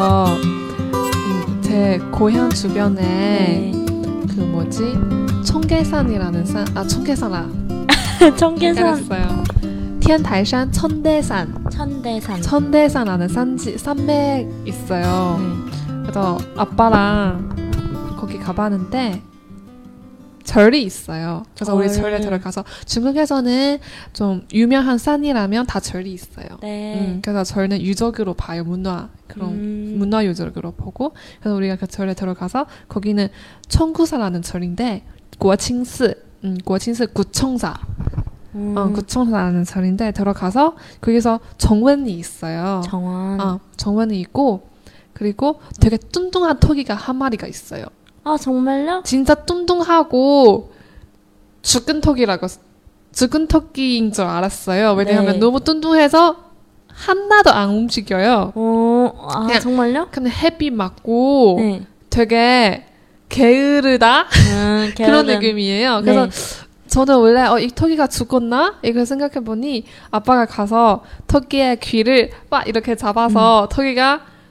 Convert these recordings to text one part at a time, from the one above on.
음, 제 고향 주변에 네. 그 뭐지 청계산이라는 산, 아 청계산아. 청계산. 천대산, 천대산, 천대산, 천대산라는 산지 산맥 있어요. 네. 그래서 아빠랑 거기 가봤는데 절이 있어요. 그래서 우리 절. 절에 들어가서 중국에서는 좀 유명한 산이라면 다 절이 있어요. 네. 음, 그래서 절은 유적으로 봐요. 문화 그런 음. 문화 유적으로 보고 그래서 우리가 그 절에 들어가서 거기는 청구사라는 절인데 고칭스 음, 고칭스 구청사 음. 어, 구청사라는 절인데 들어가서 거기서 정원이 있어요. 정원. 어, 정원이 있고 그리고 되게 뚱뚱한 토끼가 한 마리가 있어요. 아 정말요? 진짜 뚱뚱하고 죽은 토끼라고 죽은 토끼인 줄 알았어요. 왜냐하면 네. 너무 뚱뚱해서 하나도 안 움직여요. 어, 아 그냥- 정말요? 근데 햇빛 맞고 네. 되게 게으르다 음, 그런. 느낌이에요. 그래서 네. 저는 원래 어, 이 토끼가 죽었나 이걸 생각해 보니 아빠가 가서 토끼의 귀를 막 이렇게 잡아서 토끼가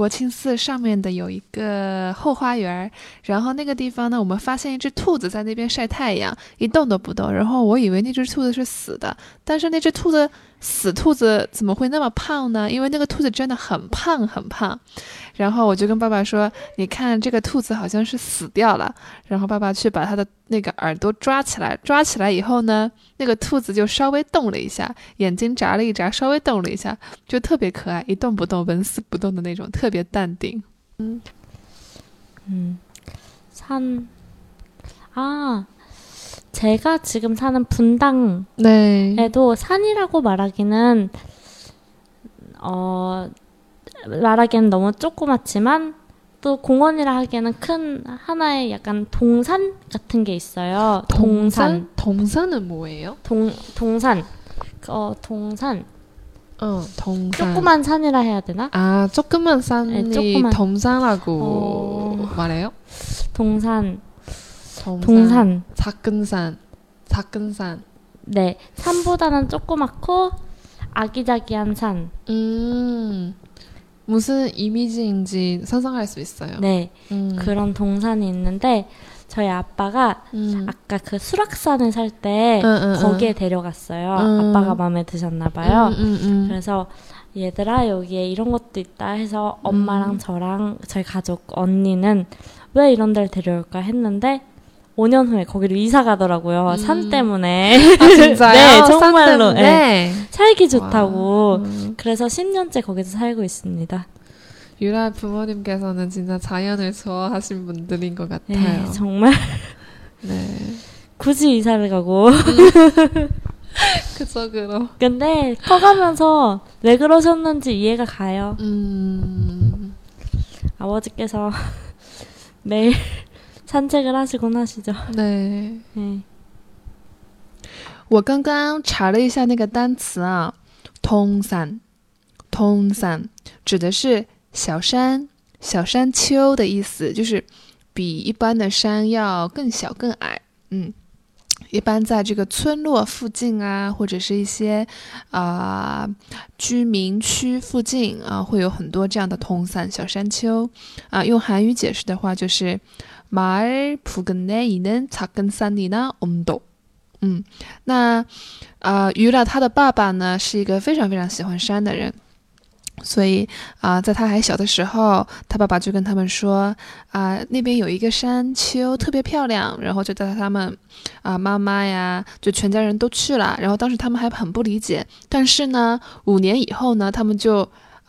国清寺上面的有一个后花园，然后那个地方呢，我们发现一只兔子在那边晒太阳，一动都不动。然后我以为那只兔子是死的，但是那只兔子死兔子怎么会那么胖呢？因为那个兔子真的很胖很胖。然后我就跟爸爸说你看这个兔子好像是死掉了。然后爸爸去把它的那个耳朵抓起来抓起来以后呢那个兔子就稍微动了一下眼睛眨了一眨稍微动了一下就特别可爱一动不动纹丝不动的那种特别淡定。嗯。嗯。他啊。 제가 지금 사는 분당에도 네. 산이라고 말하기는, 어, 말하기엔 너무 조그맣지만, 또 공원이라 하기에는 큰 하나의 약간 동산 같은 게 있어요. 동산. 동산 은 뭐예요? 동, 동산. 어, 동산. 어, 동산. 조그만 산이라 해야 되나? 아, 조그만 산이 네, 조그만. 동산하고 어. 말해요? 동산. 동산. 동산. 작은 산. 작은 산. 네. 산보다는 조그맣고 아기자기한 산. 음. 무슨 이미지인지 상상할 수 있어요. 네. 음. 그런 동산이 있는데 저희 아빠가 음. 아까 그 수락산에 살때 거기에 데려갔어요. 음. 아빠가 마음에 드셨나 봐요. 그래서 얘들아 여기에 이런 것도 있다 해서 엄마랑 음. 저랑 저희 가족 언니는 왜 이런 데를 데려올까 했는데 5년 후에 거기로 이사 가더라고요. 산 음. 때문에. 아, 진짜요? 네, 산 정말로. 네. 살기 좋다고. 음. 그래서 10년째 거기서 살고 있습니다. 유라 부모님께서는 진짜 자연을 좋아하신 분들인 것 같아요. 네, 정말 네. 굳이 이사를 가고. 그쪽으로. 근데 커가면서 왜 그러셨는지 이해가 가요. 음. 아버지께서 매일 산책을 하시곤 하시죠. 네. 嗯我刚刚查了一下那个单词啊，通山，通山指的是小山、小山丘的意思，就是比一般的山要更小、更矮。嗯，一般在这个村落附近啊，或者是一些啊、居民区附近啊，会有很多这样的通山小山丘啊。用韩语解释的话，就是 마을부근에있는작은산이나온도。嗯，那啊，于了他的爸爸呢是一个非常非常喜欢山的人，所以啊、在他还小的时候，他爸爸就跟他们说啊、那边有一个山丘特别漂亮，然后就带他们啊、妈妈呀，就全家人都去了。然后当时他们还很不理解，但是呢，五年以后呢，他们就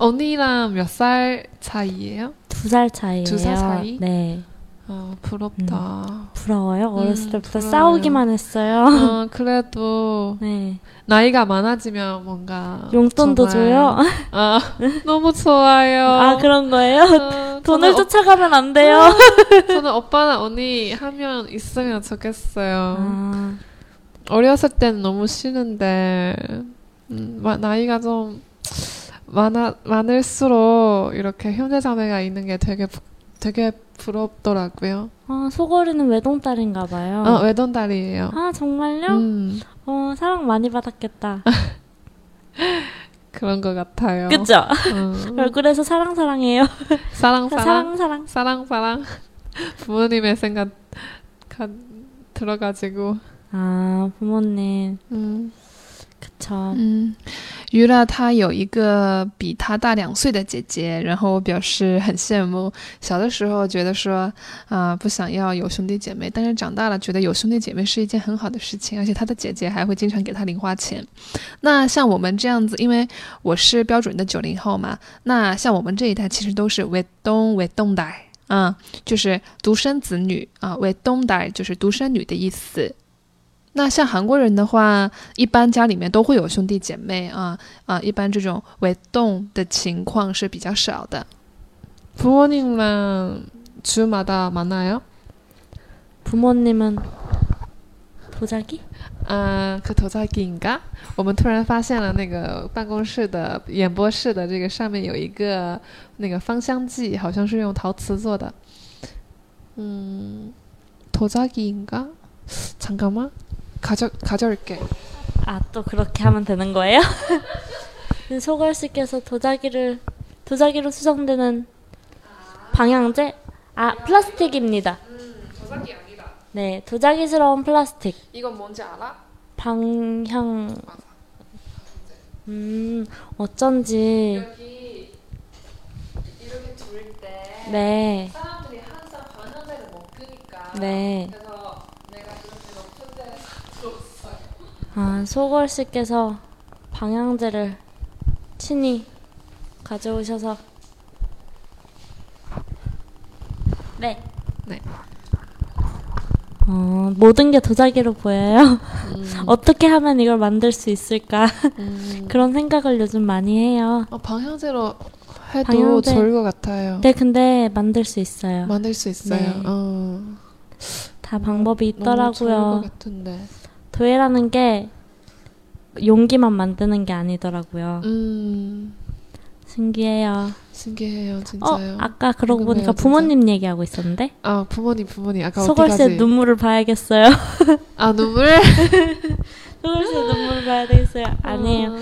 언니랑 몇 살 차이예요? 두 살 차이예요. 두 살 차이? 네. 아, 부럽다. 부러워요. 어렸을 음, 때부터 부러워요. 싸우기만 했어요. 어, 그래도 네. 나이가 많아지면 뭔가 용돈도 줘요. 아, 너무 좋아요. 아, 그런 거예요? 어, 돈을 저는, 쫓아가면 안 돼요. 어, 저는 오빠나 언니 하면 있으면 좋겠어요. 아, 어렸을 때는 너무 싫은데 음, 마- 나이가 좀 많아 많을수록 이렇게 형제자매가 있는 게 되게 부- 되게 부럽더라고요. 아, 소거리는 외동딸인가 봐요. 어, 외동딸이에요. 아, 정말요? 음, 어, 사랑 많이 받았겠다. 그런 것 같아요. 그쵸? 어. 얼굴에서 사랑 사랑해요. 사랑 사랑 사랑 사랑. 사랑 사랑 부모님의 생각 가, 들어가지고 啊，부모님， 음. 그쵸 嗯，于拉他有一个比他大两岁的姐姐，然后我表示很羡慕。小的时候觉得说啊、不想要有兄弟姐妹，但是长大了觉得有兄弟姐妹是一件很好的事情，而且他的姐姐还会经常给他零花钱。那像我们这样子，因为我是标准的九零后嘛，那像我们这一代其实都是为东为东代。啊、就是独生子女啊，为东代就是独生女的意思。那像韩国人的话，一般家里面都会有兄弟姐妹啊啊，一般这种围动的情况是比较少的。부모님랑주마다만나요 부모님은 도자기? 啊，可头在인가？我们突然发现了那个办公室的演播室的这个上面有一个那个芳香剂，好像是用陶瓷做的。嗯，도자기인가？잠깐만 가져 가져올게。 아, 또 그렇게 하면 되는 거예요? 소걸 씨께서 도자기를 도자기로 수정되는 방향제? 아, 플라스틱입니다. 도자기 아니다. 네, 도자기스러운 플라스틱. 이건 뭔지 알아? 방향 음, 어쩐지 여기 이렇게 둘 때 네. 사람들이 항상 방향제를 못 끄니까 네. 그래서 내가 이렇게 높은 데서 줬어요. 아, 소걸 씨께서 방향제를 친히 가져오셔서 네. 네. 어, 모든 게 도자기로 보여요. 어떻게 하면 이걸 만들 수 있을까? 음. 그런 생각을 요즘 많이 해요. 어, 방향제로 해도 방향제. 좋을 것 같아요. 네, 근데 만들 수 있어요. 만들 수 있어요. 네. 어, 다 방법이 너무 좋을 것 있더라고요. 같은데. 도예라는 게 용기만 만드는 게 아니더라고요. 음, 신기해요. 신기해요, 어, 진짜요. 아까 그러고 보니까 진짜. 부모님 얘기하고 있었는데 아, 부모님, 부모님. 아까 소걸 씨의 어디까지? 눈물을 봐야겠어요. 아, 눈물? 소걸 씨의 눈물을 봐야 되겠어요. 아니에요. 어.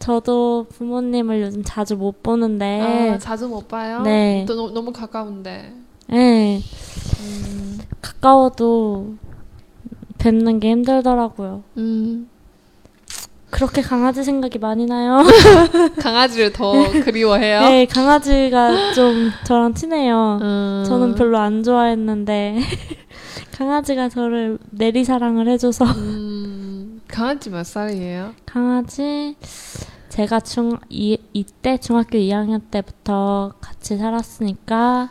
저도 부모님을 요즘 자주 못 보는데 아, 자주 못 봐요? 네. 또 너, 너무 가까운데. 네, 음, 가까워도 뵙는 게 힘들더라고요. 음. 그렇게 강아지 생각이 많이 나요. 강아지를 더 그리워해요? 네, 강아지가 좀 저랑 친해요. 음. 저는 별로 안 좋아했는데 강아지가 저를 내리 사랑을 해줘서 음, 강아지 몇 살이에요? 강아지 제가 중 이, 이때 중학교 2학년 때부터 같이 살았으니까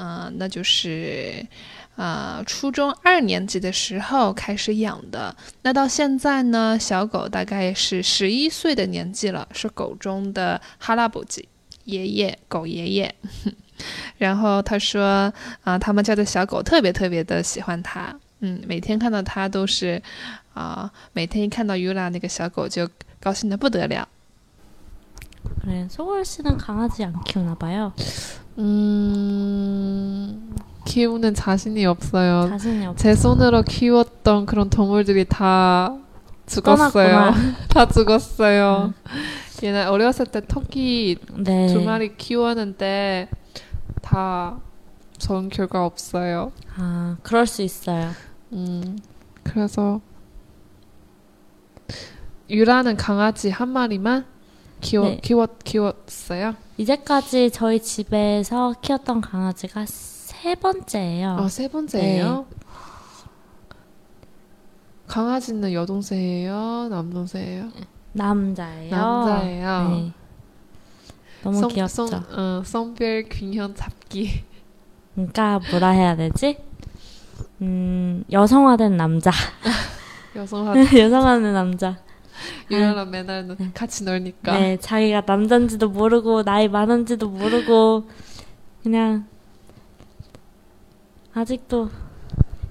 啊、那就是。啊，初中二年级的时候开始养的，那到现在呢，小狗大概是十一岁的年纪了，是狗中的哈拉伯吉爷爷，狗爷爷。然后他说，啊，他们家的小狗特别特别的喜欢它，嗯，每天看到它都是，啊、每天一看到 Yula 那个小狗就高兴的不得了。 그래. 소월 씨는 강아지 안 키우나 봐요. 음, 키우는 자신이 없어요. 자신이 없. 제 손으로 키웠던 그런 동물들이 다 죽었어요. 다 죽었어요. 옛날 어렸을 때 토끼 네. 두 마리 키웠는데 다 좋은 결과 없어요. 아, 그럴 수 있어요. 음, 그래서 유라는 강아지 한 마리만 키워 네. 키웠 키웠어요. 이제까지 저희 집에서 키웠던 강아지가 세 번째예요. 아, 세 번째예요. 강아지는 여동생이에요, 남동생이에요? 남자예요. 남자예요. 네. 너무 성- 귀엽죠. 성, 어, 성별 균형 잡기. 그러니까 뭐라 해야 되지? 음, 여성화된 남자. 여성화 여성화된 남자. 유라랑 맨날 노- 같이 놀니까. 네, 자기가 남잔지도 모르고 나이 많은지도 모르고 그냥 아직도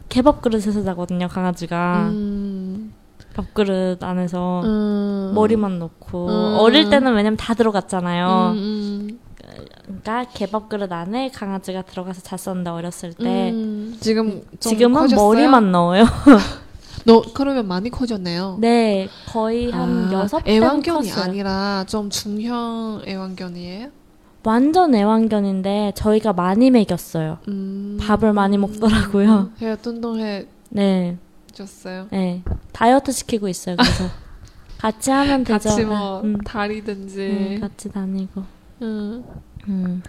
개밥 그릇에서 자거든요, 강아지가. 음, 밥그릇 안에서 음, 머리만 놓고 음. 어릴 때는 왜냐면 다 들어갔잖아요. 음, 음, 그러니까 개밥 그릇 안에 강아지가 들어가서 잤었는데 어렸을 때 음. 지금 좀 지금은 커졌어요? 머리만 넣어요. 너 그러면 많이 커졌네요. 네, 거의 한 아, 여섯 배는 애완견이 컸어요. 아니라 좀 중형 애완견이에요? 완전 애완견인데 저희가 많이 먹였어요. 음, 밥을 많이 먹더라고요. 해야 뚱뚱해졌어요. 네, 네, 다이어트 시키고 있어요. 그래서 같이 하면 되죠. 같이 뭐 음, 다리든지. 음, 같이 다니고. 음. 음,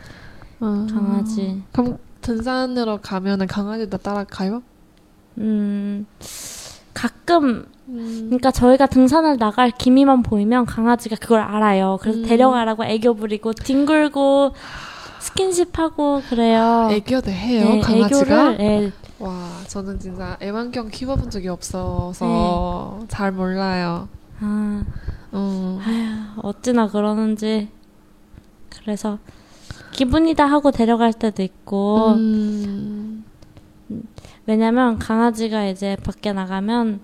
아. 강아지. 그럼 등산으로 가면은 강아지도 따라가요? 음, 가끔 음. 그러니까 저희가 등산을 나갈 기미만 보이면 강아지가 그걸 알아요. 그래서 음. 데려가라고 애교 부리고 뒹굴고 스킨십하고 그래요. 애교도 해요 네, 강아지가? 애교를 네, 와 저는 진짜 애완견 키워본 적이 없어서 잘 몰라요. 아, 음. 아휴, 어찌나 그러는지 그래서 기분이다 하고 데려갈 때도 있고 음. 왜냐면 강아지가 이제 밖에 나가면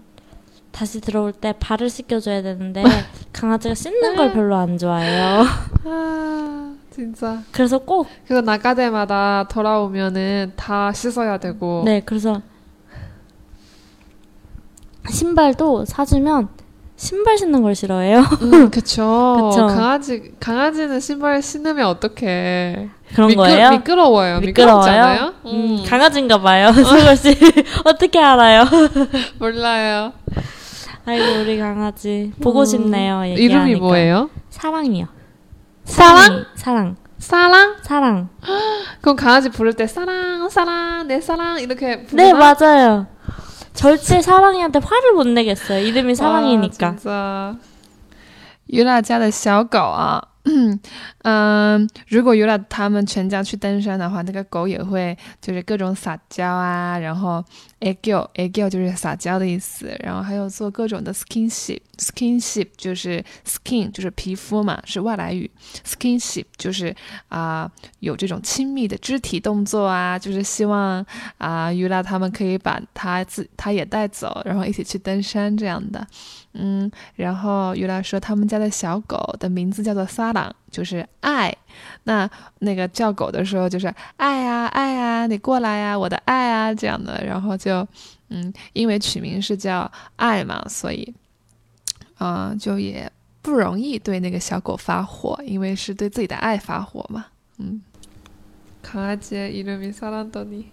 다시 들어올 때 발을 씻겨줘야 되는데 강아지가 씻는 걸 별로 안 좋아해요. 아 진짜. 그래서 꼭 그래서 나갈 때마다 돌아오면은 다 씻어야 되고. 네, 그래서 신발도 사주면 신발 신는 걸 싫어해요. 음, 그쵸. 그쵸. 강아지 강아지는 신발 신으면 어떡해. 그런 미끄, 거예요. 미끄러워요. 미끄러워요? 미끄럽잖아요. 음, 강아지인가 봐요. 수걸 씨 어떻게 알아요? 몰라요. 아이고 우리 강아지 보고 싶네요. 이름이 얘기하니까. 뭐예요? 사랑이요. 사랑? 사랑. 사랑? 사랑. 그럼 강아지 부를 때 사랑, 사랑, 내 사랑 이렇게 부르나? 네 맞아요. 절대 사랑이한테 화를 못 내겠어요. 이름이 사랑이니까. 와, 진짜. 于娜家的小狗啊，嗯，如果于娜他们全家去登山的话，那个狗也会就是各种撒娇啊，然后 a g o a g o 就是撒娇的意思，然后还有做各种的 skinship，skinship 就是 skin 就是皮肤嘛，是外来语，skinship 就是啊、有这种亲密的肢体动作啊，就是希望啊于拉他们可以把它自他也带走，然后一起去登山这样的。嗯，然后于拉说他们家的小狗的名字叫做撒朗，就是爱。那那个叫狗的时候就是爱呀、爱呀、你过来呀、我的爱啊这样的。然后就嗯，因为取名是叫爱嘛，所以啊、呃就也不容易对那个小狗发火，因为是对自己的爱发火嘛。嗯， 강아지의 이름이 사랑더니.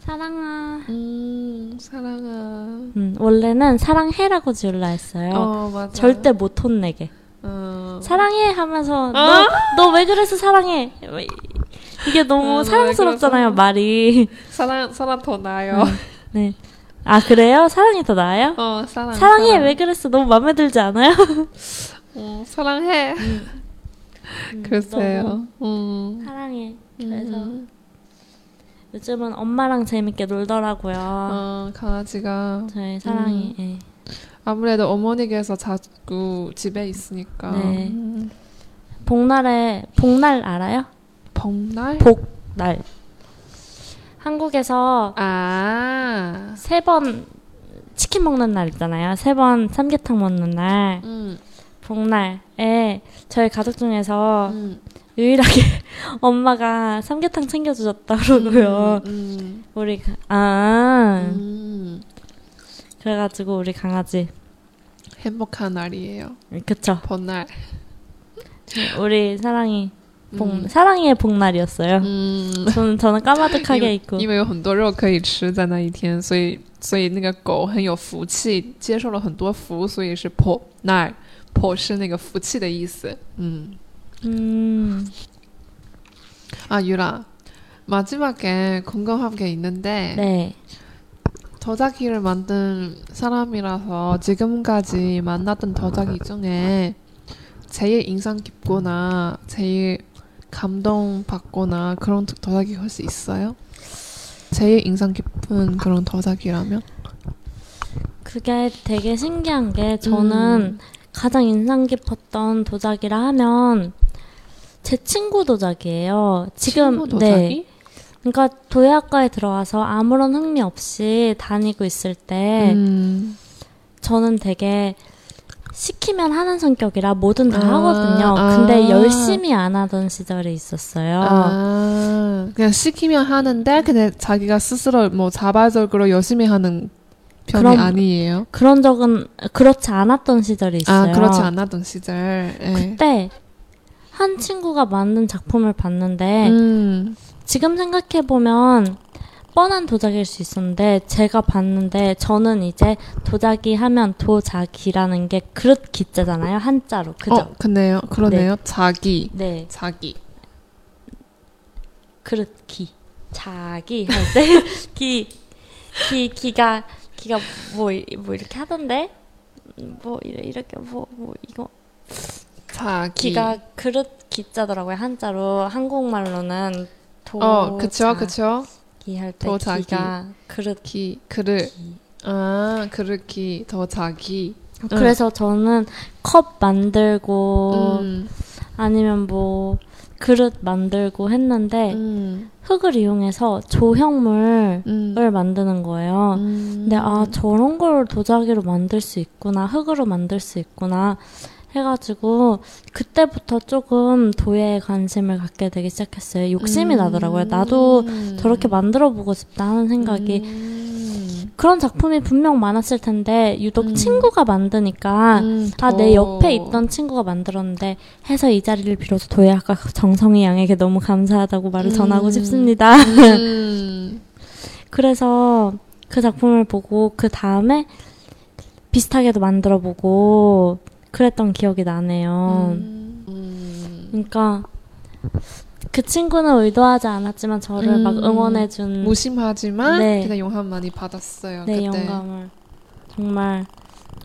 사랑아. 음, 사랑아. 음, 원래는 사랑해라고 지을라 했어요. 어, 맞아. 절대 못 혼내게. 어. 사랑해 하면서 너너왜 그래서 사랑해? 왜- 이게 너무 어, 너왜 사랑스럽잖아요? 말이. 사랑, 사랑 더 나요. 네. 아 그래요? 사랑이 더 나아요? 어, 사랑. 사랑해 사랑. 왜 그랬어? 너무 마음에 들지 않아요? 어, 사랑해. 음, 글쎄요. 너무 음. 사랑해. 그래서 음. 요즘은 엄마랑 재밌게 놀더라고요. 어, 강아지가 저희 사랑이. 예. 아무래도 어머니께서 자꾸 집에 있으니까. 네. 음. 복날에 복날 알아요? 복날? 복날. 한국에서 아. 세 번 치킨 먹는 날 있잖아요. 세 번 삼계탕 먹는 날. 음. 복날에 저희 가족 중에서 음. 유일하게 엄마가 삼계탕 챙겨주셨다 그러고요. 음. 우리 가- 아 음. 그래가지고 우리 강아지 행복한 날이에요. 그쵸 번날. 우리 사랑이 복 음. 사랑이의 복날이었어요. 嗯， 저는 저는 까마득하게 있고 因为有很多肉可以吃在那一天，所以所以那个狗很有福气，接受了很多福，所以是破那破是那个福气的意思。嗯， 음 아 유라 마지막에 궁금한 게 있는데 네. 도자기를 만든 사람이라서 지금까지 만났던 도자기 중에 제일 인상 깊거나 제일 감동받거나 그런 도- 도자기 혹시 있어요? 제일 인상 깊은 그런 도자기라면? 그게 되게 신기한 게 저는 가장 인상 깊었던 도자기라 하면 제 친구 도자기예요. 지금 친구 도자기? 네. 그러니까 도예학과에 들어와서 아무런 흥미 없이 다니고 있을 때 음. 저는 되게 시키면 하는 성격이라 뭐든 다 아, 하거든요. 아. 근데 열심히 안 하던 시절이 있었어요. 아, 그냥 시키면 하는데 근데 자기가 스스로 뭐 자발적으로 열심히 하는 편이 그럼- 아니에요. 그런 적은 그렇지 않았던 시절이 있어요. 아, 그렇지 않았던 시절. 예. 그때 한 친구가 만든 작품을 봤는데 음. 지금 생각해 보면 뻔한 도자기일 수 있었는데 제가 봤는데 저는 이제 도자기 하면 도자기라는 게 그릇 기자잖아요 한자로 그죠? 어, 근데요. 그러네요. 자기. 네 자기. 그릇 기 자기 할 때 기 기 기가 기가 뭐 뭐 이렇게 하던데 뭐 이렇게 뭐 뭐 이거 자기. 기가 그릇 기자더라고요 한자로 한국말로는 도 어, 그쵸, 그쵸. 기할 때 도자기. 기가 그릇 기, 그릇. 기 아, 그릇기, 더 자기. 그래서 저는 컵 만들고 음. 아니면 뭐 그릇 만들고 했는데 음. 흙을 이용해서 조형물을 음. 만드는 거예요. 음. 근데 아 저런 걸 도자기로 만들 수 있구나 흙으로 만들 수 있구나 해가지고 그때부터 조금 도예에 관심을 갖게 되기 시작했어요. 욕심이 음. 나더라고요. 나도 저렇게 만들어 보고 싶다 하는 생각이 음. 그런 작품이 분명 많았을 텐데 유독 음. 친구가 만드니까 음, 아내 더- 옆에 있던 친구가 만들었는데 해서 이 자리를 빌어서 도예학과 정성희 양에게 너무 감사하다고 말을 음. 전하고 싶습니다. 음. 그래서 그 작품을 보고 그 다음에 비슷하게도 만들어 보고 그랬던 기억이 나네요. 음. 음. 그러니까 그 친구는 의도하지 않았지만 저를 막 음. 응원해준 무심하지만 네. 그냥 용함 많이 받았어요. 내 그때. 영감을 정말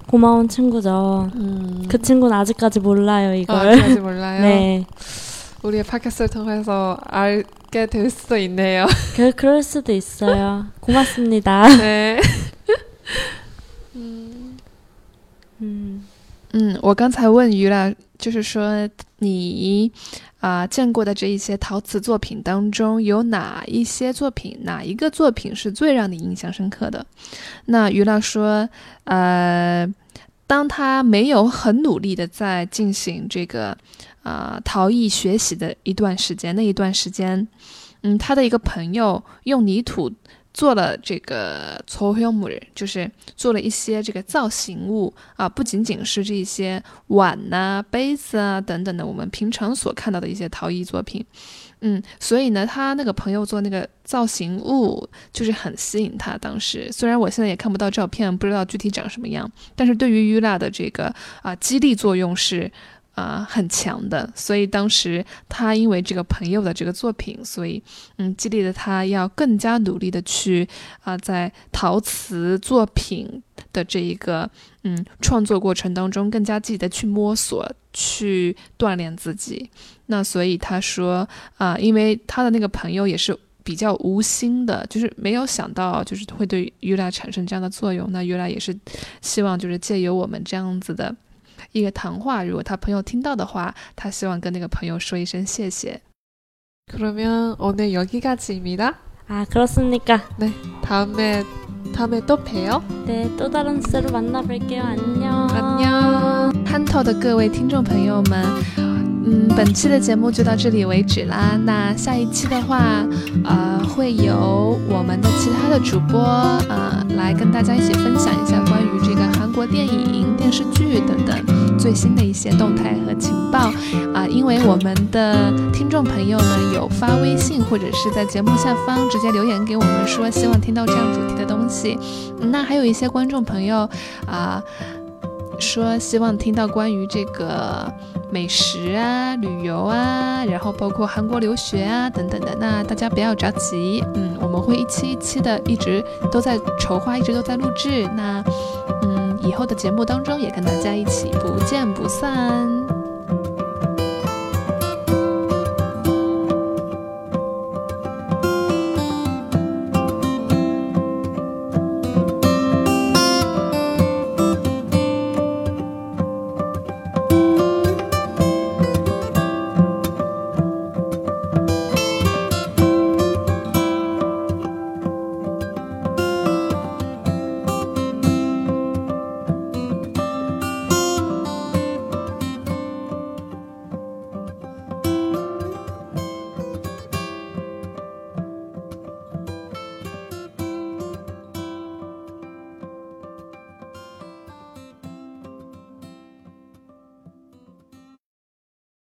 고마운 친구죠. 음. 그 친구는 아직까지 몰라요 아, 이걸. 아직까지 몰라요. 네, 우리의 팟캐스트를 통해서 알게 될 수도 있네요. 그 그럴 수도 있어요. 고맙습니다. 네. 嗯，嗯，我刚才问于了，就是说你啊、见过的这一些陶瓷作品当中，有哪一些作品，哪一个作品是最让你印象深刻的？那于啦说，呃，当他没有很努力的在进行这个啊、陶艺学习的一段时间，那一段时间，嗯，他的一个朋友用泥土。做了这个抽象木，就是做了一些这个造型物啊，不仅仅是这些碗呐、杯子啊等等的，我们平常所看到的一些陶艺作品。嗯，所以呢，他那个朋友做那个造型物，就是很吸引他。当时虽然我现在也看不到照片，不知道具体长什么样，但是对于 Yula 的这个啊、激励作用是啊、很强的。所以当时他因为这个朋友的这个作品，所以嗯激励了他要更加努力的去啊、在陶瓷作品的这一个嗯创作过程当中，更加积极的去摸索、去锻炼自己。那所以他说啊、因为他的那个朋友也是比较无心的，就是没有想到就是会对于来产生这样的作用。那于来也是希望就是借由我们这样子的一个谈话，如果他朋友听到的话，他希望跟那个朋友说一声谢谢。 그러면 오늘 여기까지입니다. 아 그렇습니까? 다음에 다음에 또 봬요. 네, 또 다른 주제로 만나뵐게요. 안녕. 安녕，憨头的各位听众朋友们，嗯，本期的节目就到这里为止啦。那下一期的话，呃，会由我们的其他的主播，呃，来跟大家一起分享一下关于这个韩国电影、电视剧等等 最新的一些动态和情报啊、因为我们的听众朋友呢有发微信或者是在节目下方直接留言给我们说希望听到这样主题的东西，那还有一些观众朋友啊。说希望听到关于这个美食啊、旅游啊，然后包括韩国留学啊等等的。那大家不要着急，嗯，我们会一期一期的一直都在筹划，一直都在录制。那，以后的节目当中也跟大家一起不见不散。